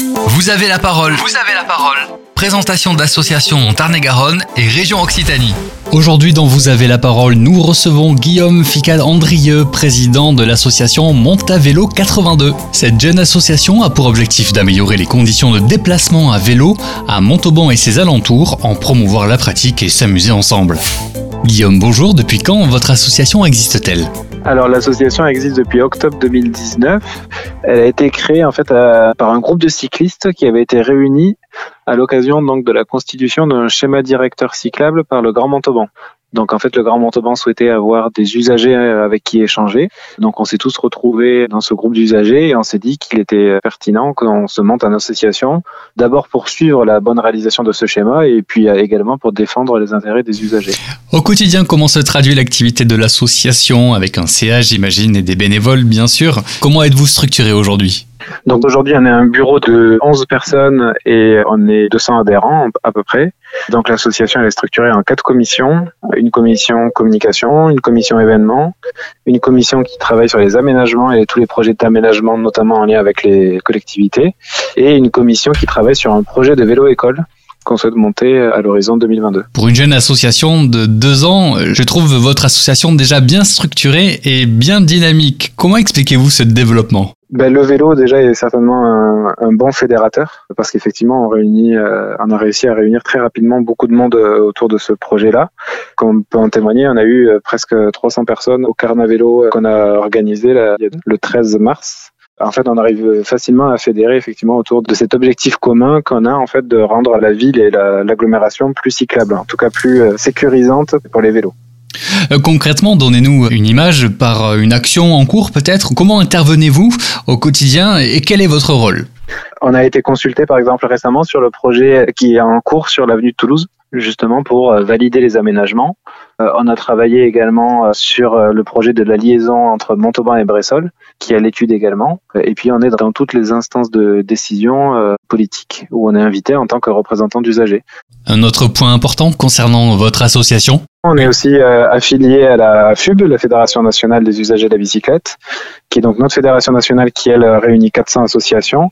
Vous avez la parole. Vous avez la parole. Présentation d'associations Tarn-et-Garonne et région Occitanie. Aujourd'hui dans Vous avez la parole, nous recevons Guillaume Ficade-Andrieux, président de l'association Montavélo 82. Cette jeune association a pour objectif d'améliorer les conditions de déplacement à vélo à Montauban et ses alentours en promouvoir la pratique et s'amuser ensemble. Guillaume, bonjour, depuis quand votre association existe-t-elle? Alors l'association existe depuis octobre 2019. Elle a été créée en fait par un groupe de cyclistes qui avait été réunis à l'occasion donc de la constitution d'un schéma directeur cyclable par le Grand Montauban. Donc en fait, le Grand Montauban souhaitait avoir des usagers euh, avec qui échanger. Donc on s'est tous retrouvés dans ce groupe d'usagers et on s'est dit qu'il était pertinent qu'on se monte en association, d'abord pour suivre la bonne réalisation de ce schéma et puis euh, également pour défendre les intérêts des usagers. Au quotidien, comment se traduit l'activité de l'association avec un CA, j'imagine, et des bénévoles, bien sûr Comment êtes-vous structuré aujourd'hui? Donc aujourd'hui, on est un bureau de 11 personnes et on est 200 adhérents à peu près. Donc l'association est structurée en quatre commissions. Une commission communication, une commission événement, une commission qui travaille sur les aménagements et tous les projets d'aménagement, notamment en lien avec les collectivités, et une commission qui travaille sur un projet de vélo-école qu'on souhaite monter à l'horizon 2022. Pour une jeune association de deux ans, je trouve votre association déjà bien structurée et bien dynamique. Comment expliquez-vous ce développement? Ben, le vélo déjà est certainement un, un bon fédérateur parce qu'effectivement on réunit, euh, on a réussi à réunir très rapidement beaucoup de monde euh, autour de ce projet-là. Comme on peut en témoigner, on a eu euh, presque 300 personnes au Carnavélo qu'on a organisé le 13 mars. En fait, on arrive facilement à fédérer effectivement autour de cet objectif commun qu'on a en fait de rendre la ville et l'agglomération plus cyclable, en tout cas plus sécurisante pour les vélos. Euh, concrètement, donnez-nous une image par euh, une action en cours peut-être. Comment intervenez-vous au quotidien et quel est votre rôle? On a été consulté par exemple récemment sur le projet qui est en cours sur l'avenue de Toulouse justement pour euh, valider les aménagements. On a travaillé également sur le projet de la liaison entre Montauban et Bressol, qui est à l'étude également. Et puis on est dans toutes les instances de décision politique, où on est invité en tant que représentant d'usagers. Un autre point important concernant votre association? On est aussi euh, affilié à la FUB, la Fédération nationale des usagers de la bicyclette, qui est donc notre fédération nationale qui, elle, réunit 400 associations.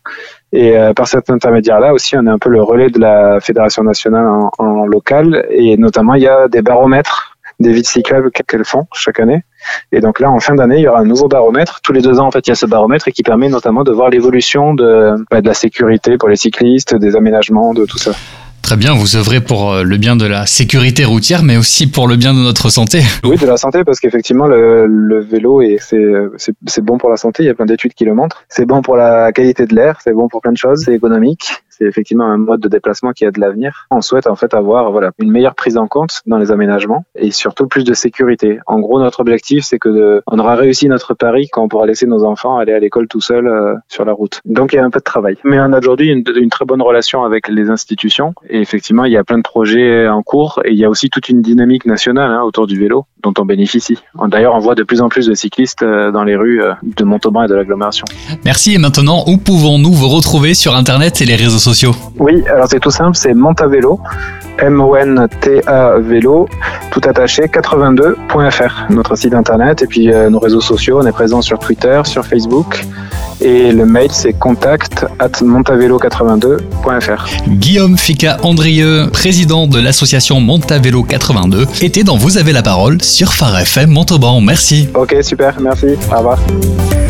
Et euh, par cet intermédiaire-là aussi, on est un peu le relais de la Fédération nationale en, local. Et notamment, il y a des baromètres des vides cyclables qu'elles font chaque année. Et donc là, en fin d'année, il y aura un nouveau baromètre. Tous les deux ans, en fait, il y a ce baromètre et qui permet notamment de voir l'évolution de, bah, de la sécurité pour les cyclistes, des aménagements, de tout ça. Très bien, vous œuvrez pour euh, le bien de la sécurité routière, mais aussi pour le bien de notre santé. Oui, de la santé, parce qu'effectivement, le, le, vélo, c'est bon pour la santé, il y a plein d'études qui le montrent. C'est bon pour la qualité de l'air, c'est bon pour plein de choses, c'est économique c'est effectivement un mode de déplacement qui a de l'avenir. On souhaite en fait avoir voilà une meilleure prise en compte dans les aménagements et surtout plus de sécurité. En gros, notre objectif c'est que on aura réussi notre pari quand on pourra laisser nos enfants aller à l'école tout seuls euh, sur la route. Donc il y a un peu de travail. Mais on a aujourd'hui une, une, très bonne relation avec les institutions et effectivement il y a plein de projets en cours et il y a aussi toute une dynamique nationale hein, autour du vélo dont on bénéficie. D'ailleurs, on voit de plus en plus de cyclistes euh, dans les rues euh, de Montauban et de l'agglomération. Merci. Et maintenant, où pouvons-nous vous retrouver sur Internet et les réseaux sociaux? Oui, alors c'est tout simple, c'est Montavélo, M-O-N-T-A vélo, tout attaché, 82.fr, notre site Internet. Et puis euh, nos réseaux sociaux, on est présent sur Twitter, sur Facebook. Et le mail, c'est contact at montavelo82.fr. Guillaume Fica Andrieux, président de l'association Montavelo 82, était dans Vous avez la parole sur Phare FM Montauban. Merci. Ok, super, merci. Au revoir.